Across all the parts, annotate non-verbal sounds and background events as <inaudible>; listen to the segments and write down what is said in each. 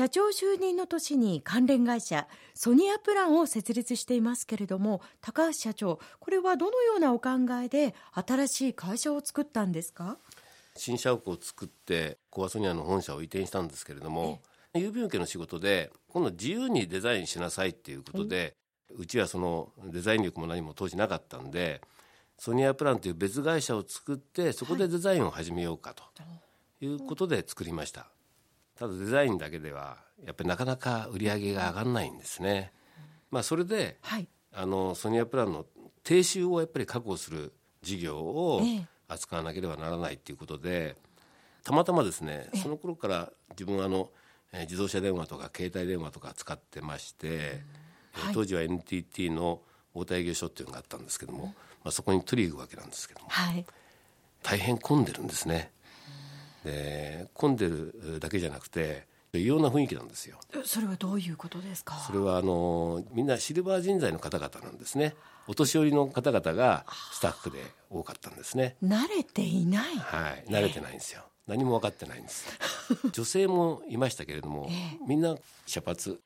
社長就任の年に関連会社ソニアプランを設立していますけれども高橋社長これはどのようなお考えで新しい会社を作ったんですか？新社屋を作ってコアソニアの本社を移転したんですけれども郵便受けの仕事で今度自由にデザインしなさいっていうことでうちはそのデザイン力も何も当時なかったんでソニアプランという別会社を作ってそこでデザインを始めようかということで作りました、ただデザインだけではやっぱりなかなか売り上げが上がらないんですね、まあ、それで、はい。あのソニアプランの定収をやっぱり確保する事業をええ。扱わなければならないということでたまたまですねその頃から自分はあの、えー自動車電話とか携帯電話とか使ってまして、えーはい。当時は NTT の大田営業所っていうのがあったんですけども、まあ、そこに取り行くわけなんですけども。はい。大変混んでるんですねで混んでるだけじゃなくて異様な雰囲気なんですよ。それはどういうことですか？それはあのみんなシルバー人材の方々なんですね。お年寄りの方々がスタッフで多かったんですね。慣れていない。はい。慣れてないんですよ。何も分かってないんです。<laughs> 女性もいましたけれども、みんな茶髪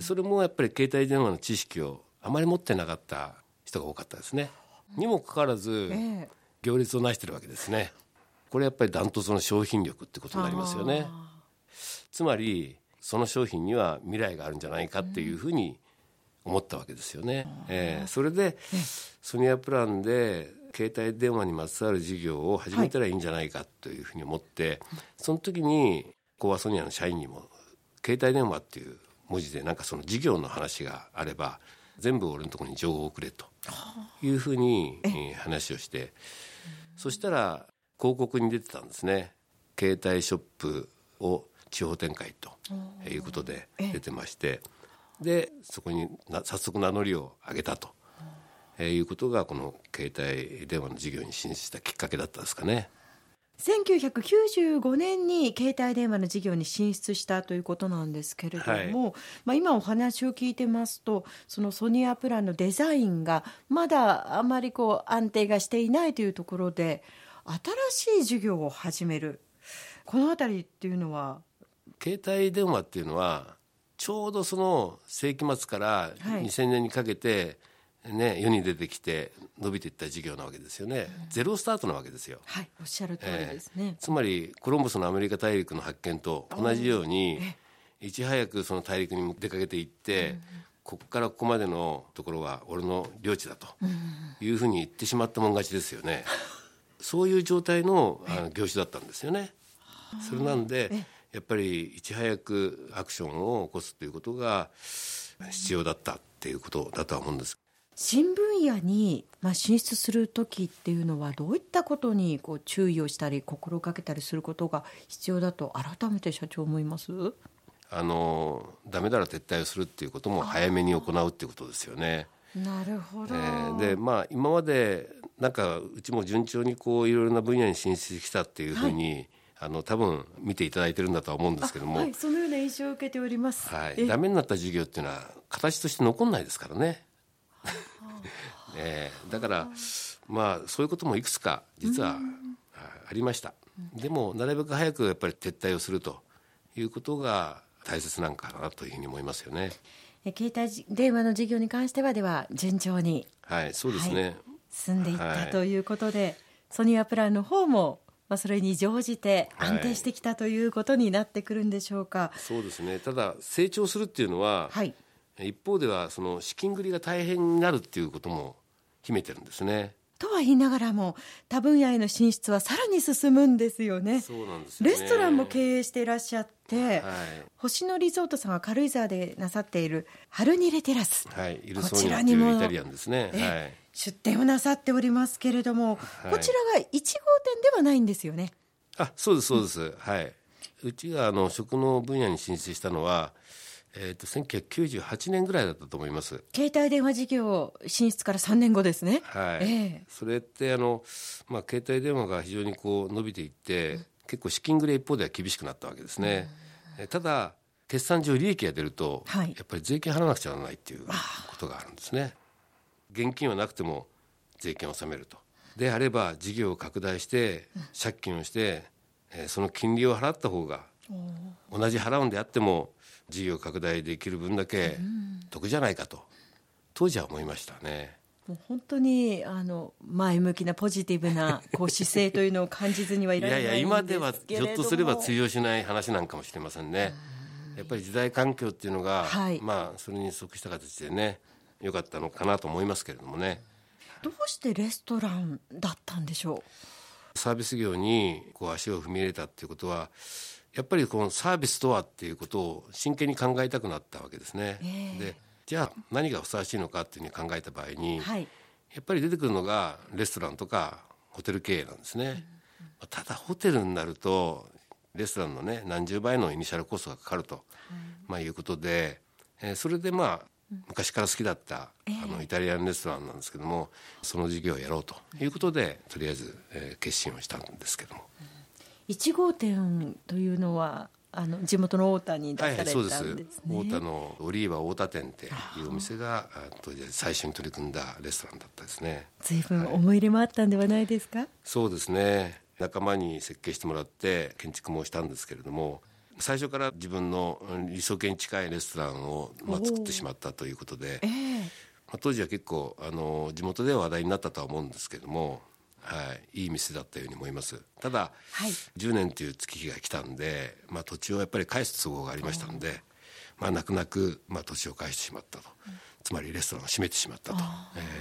それもやっぱり携帯電話の知識をあまり持ってなかった人が多かったですね。にもかかわらず、ええ。行列をなしてるわけですねこれやっぱりダントツの商品力ってことになりますよね。つまりその商品には未来があるんじゃないかっていうふうに思ったわけですよね、ええ。それでソニアプランで携帯電話にまつわる事業を始めたらいいんじゃないかというふうに思って、その時にコアソニアの社員にも携帯電話っていう文字でなんかその事業の話があれば全部俺のところに情報をくれというふうにえー話をしてそしたら広告に出てたんですね。携帯ショップを地方展開ということで出てまして。でそこにな早速名乗りを上げたとえーいうことがこの携帯電話の事業に進出したきっかけだったですかね。1995年に携帯電話の事業に進出したということなんですけれども、まあ、今お話を聞いてますとそのソニアプランのデザインがまだあまりこう安定がしていないというところで新しい事業を始める。この辺りっていうのは？携帯電話っていうのはちょうどその世紀末からはい。2000年にかけて、ね、世に出てきて伸びていった事業なわけですよね、ゼロスタートなわけですよ。はいおっしゃる通りですね。つまりコロンブスのアメリカ大陸の発見と同じようにいち早くその大陸に出かけていって、ここからここまでのところは俺の領地だというふうに言ってしまったもん勝ちですよね。<laughs> そういう状態のあの業種だったんですよね。それなんでやっぱりいち早くアクションを起こすということが必要だったっていうことだとは思うんです。新分野にまあ進出する時っていうのはどういったことにこう注意をしたり心がけたりすることが必要だと改めて社長思います？あのダメなら撤退をするっていうことも早めに行うっていうことですよね。なるほど、えーでまあ今までなんかうちも順調にこういろいろな分野に進出してきたっていうふうに、あの多分見ていただいてるんだとは思うんですけども、はい、そのような印象を受けております。えはい、ダメになった事業っていうのは形として残んないですからね。<laughs> えーだからまあそういうこともいくつか実はあありました。でもなるべく早くやっぱり撤退をするということが大切なんかなというふうに思いますよね。え携帯電話の事業に関してはでは順調にはい、そうですね。はい進んでいっはいたということで、ソニアプランの方も、まあ、それに乗じてはい安定してきたということになってくるんでしょうか。そうですね。ただ成長するっていうのは、はい、一方ではその資金繰りが大変になるっていうことも秘めてるんですね。とは言いながらも多分野への進出はさらに進むんですよね。ね。レストランも経営していらっしゃって、はい。星野リゾートさんが軽井沢でなさっているハルニレテラス、はい、イルこちらにもイタリアンですね。えはい。出店をなさっておりますけれども、いこちらが1号店ではないんですよね。あ、そうですそうです。はい。うちがあの食の分野に進出したのは、えっ、と1998年ぐらいだったと思います。携帯電話事業進出から3年後ですね。はい。ええそれってあのまあ携帯電話が非常にこう伸びていって、結構資金繰り一方では厳しくなったわけですね。えただ決算上利益が出ると、はいやっぱり税金払わなくちゃならないっていうことがあるんですね。現金はなくても税金を納めると。であれば事業を拡大して借金をして、えーその金利を払った方が同じ払うんであっても事業拡大できる分だけ得じゃないかと当時は思いましたね。もう本当にあの前向きなポジティブなこう <laughs> 姿勢というのを感じずにはいられないいやいや今ではひょっとすれば通用しない話なんかもしれませんね。やっぱり時代環境っていうのが、はい、まあそれに即した形でね良かったのかなと思いますけれどもね。どうしてレストランだったんでしょう？サービス業にこう足を踏み入れたっていうことはやっぱりこのサービスとはっていうことを真剣に考えたくなったわけですね。えー、でじゃあ何がふさわしいのかっていうふうに考えた場合に、はい、やっぱり出てくるのがレストランとかホテル経営なんですね。うんうん、ただホテルになるとレストランのね何十倍のイニシャルコストがかかると、まあ、いうことで、えー、それでまあ昔から好きだった、あのイタリアンレストランなんですけどもその事業をやろうということでとりあえず、えー、決心をしたんですけども。1号店というのはあの地元の太田に出されたんですね、はい、す。太田のオリーバ太田店っていうお店が当時最初に取り組んだレストランだったですね。随分思い入れもあったんではないですか、はい、そうですね。仲間に設計してもらって建築もしたんですけれども最初から自分の理想形に近いレストランを、まあ、作ってしまったということで、えー、まあ、当時は結構あの地元では話題になったとは思うんですけどもはい、いい店だったように思います。ただ、はい、10年という月日が来たんで、まあ、土地をやっぱり返す都合がありましたんで、まあ、泣く泣く、まあ、土地を返してしまったと、うん、つまりレストランを閉めてしまったと、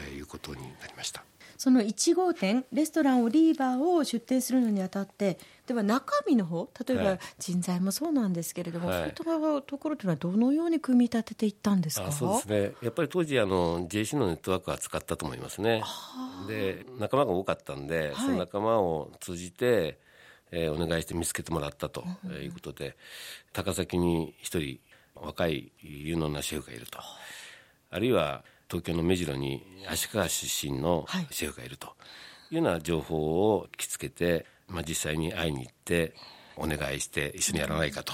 えー、いうことになりました。その1号店レストランオリーバーを出店するのにあたってでは中身の方例えば人材もそうなんですけれども、はい、そういったところというのはどのように組み立てていったんですか？そうですね。やっぱり当時あの JC のネットワークは使ったと思いますねで仲間が多かったんで、はい、その仲間を通じて、えー、お願いして見つけてもらったということで、うん、高崎に一人若い有能なシェフがいると。あるいは東京の目白に足利出身のシェフがいると。いうような情報を聞きつけて、まあ、実際に会いに行ってお願いして一緒にやらないかと、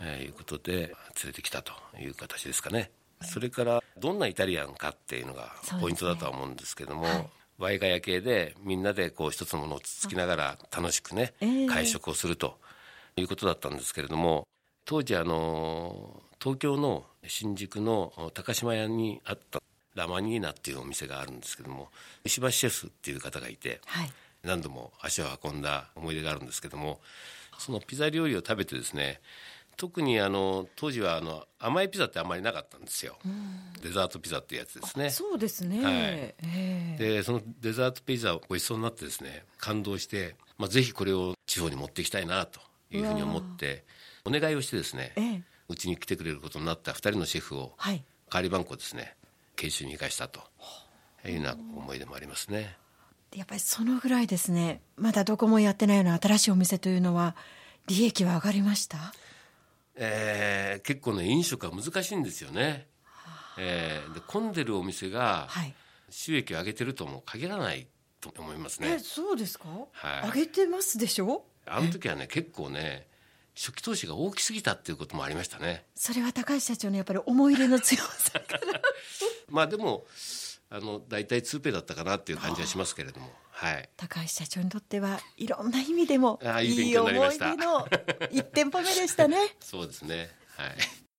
えー、いうことで連れてきたという形ですかね。それからどんなイタリアンかっていうのがポイントだとは思うんですけども、ねはい、ワイガヤ系でみんなでこう一つのものをつつきながら楽しくね、会食をするということだったんですけれども当時あの東京の新宿の高島屋にあったラマニーナっていうお店があるんですけども石橋シェフっていう方がいて、はい、何度も足を運んだ思い出があるんですけどもそのピザ料理を食べてですね特にあの当時はあの甘いピザってあんまりなかったんですよ、デザートピザっていうやつですね。そうですね、はい、でそのデザートピザごちそうになってですね感動して、まあ、ぜひこれを地方に持っていきたいなというふうに思ってお願いをしてですね、うちに来てくれることになった2人のシェフを、はい、代わり番号ですね研修に生かしたと。いうような思い出もありますね。やっぱりそのぐらいですねまだどこもやってないような新しいお店というのは利益は上がりました？えー、結構ね飲食は難しいんですよね、えー、で混んでるお店が収益を上げてるとも限らないと思いますね、えそうですか、はい、上げてますでしょ？あの時はね結構ね初期投資が大きすぎたっていうこともありましたね。それは高橋社長のやっぱり思い入れの強さ <laughs> まあでもあの大体ツーペイだったかなっていう感じはしますけれども、はい、高橋社長にとってはいろんな意味でもいい思い出の一店舗目でしたね。<laughs> そうですね。はい。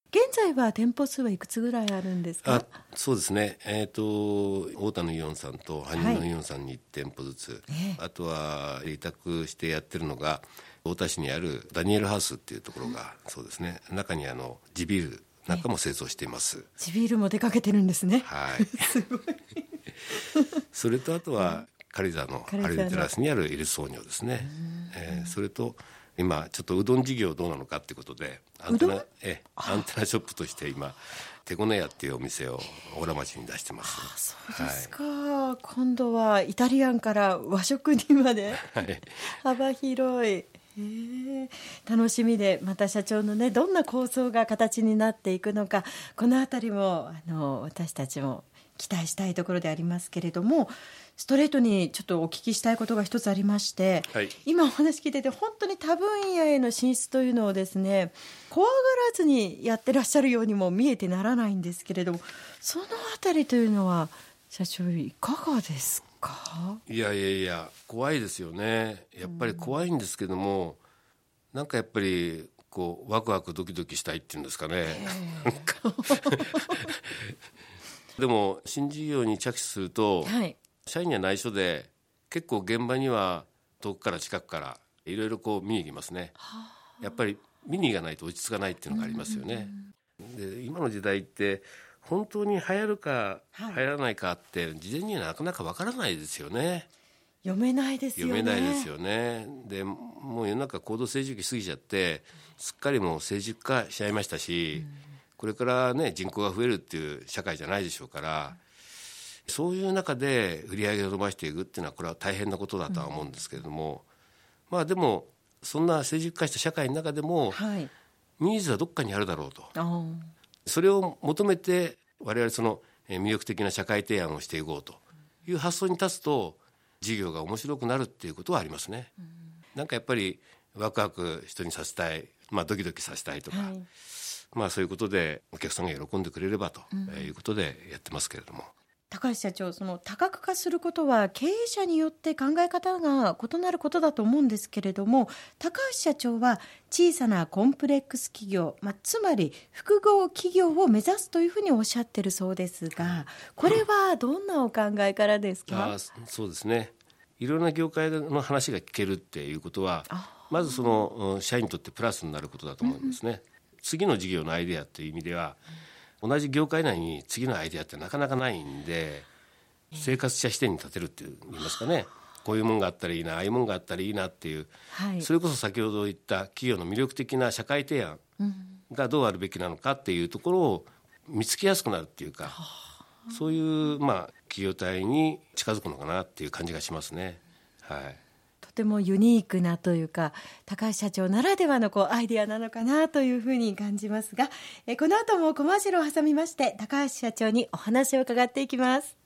現在は店舗数はいくつぐらいあるんですか？そうですね、えーと、太田のイオンさんと羽生のイオンさんに1店舗ずつ、はい、あとは委託してやってるのが太田市にあるダニエルハウスっていうところが、そうですね。中にあの地ビールなんかも製造しています。地ビールも出かけてるんですね。はい。<laughs> すごい。<laughs> それとあとは軽井沢のハリデテラスにあるイルソーニョですね。えー、それと今ちょっとうどん事業どうなのかっていうことでアンテナえアンテナショップとして今手ごね屋っていうお店を大良町に出してます。あそうですか、はい、今度はイタリアンから和食にまで、<laughs> はい、幅広い。楽しみでまた社長のねどんな構想が形になっていくのかこの辺りもあの私たちも期待したいところでありますけれどもストレートにちょっとお聞きしたいことが一つありまして、はい、今お話聞いてて本当に多分野への進出というのをですね怖がらずにやってらっしゃるようにも見えてならないんですけれどもその辺りというのは社長いかがですか？かいやいやいや怖いですよね。やっぱり怖いんですけども、うん、なんかやっぱりこうワクワクドキドキしたいっていうんですかね。<laughs> でも新事業に着手すると、はい、社員には内緒で結構現場には遠くから近くからいろいろこう見に行きますね。やっぱり見に行かないと落ち着かないっていうのがありますよね。で今の時代って本当に流行るか流行らないかって事前にはなかなかわからないですよね。読めないですよね。読めないですよね。でもう世の中高度成熟期過ぎちゃってすっかりもう成熟化しちゃいましたし、うん、これからね人口が増えるっていう社会じゃないでしょうから、そういう中で売り上げを伸ばしていくっていうのはこれは大変なことだとは思うんですけれども、うん、まあでもそんな成熟化した社会の中でも、はい、ニーズはどっかにあるだろうと。それを求めて我々その魅力的な社会提案をしていこうという発想に立つと事業が面白くなるっていうことはありますね。うん、なんかやっぱりワクワク人にさせたい、まあ、ドキドキさせたいとか、はい、まあ、そういうことでお客さんが喜んでくれればということでやってますけれども。高橋社長その多角化することは経営者によって考え方が異なることだと思うんですけれども高橋社長は小さなコンプレックス企業、まあ、つまり複合企業を目指すというふうにおっしゃってるそうですがこれはどんなお考えからですか、あそうですね。いろんな業界の話が聞けるっていうことはまずその社員にとってプラスになることだと思うんですね。うん、次の事業のアイデアという意味では、うん同じ業界内に次のアイデアってなかなかないんで生活者視点に立てるってい言いますかね。こういうもんがあったらいいなああいうもんがあったらいいなっていう、はい、それこそ先ほど言った企業の魅力的な社会提案がどうあるべきなのかっていうところを見つけやすくなるっていうか、そういうまあ企業体に近づくのかなっていう感じがしますね。はいてもユニークなというか高橋社長ならではのこうアイデアなのかなというふうに感じますがえこの後もコマーシャルを挟みまして高橋社長にお話を伺っていきます。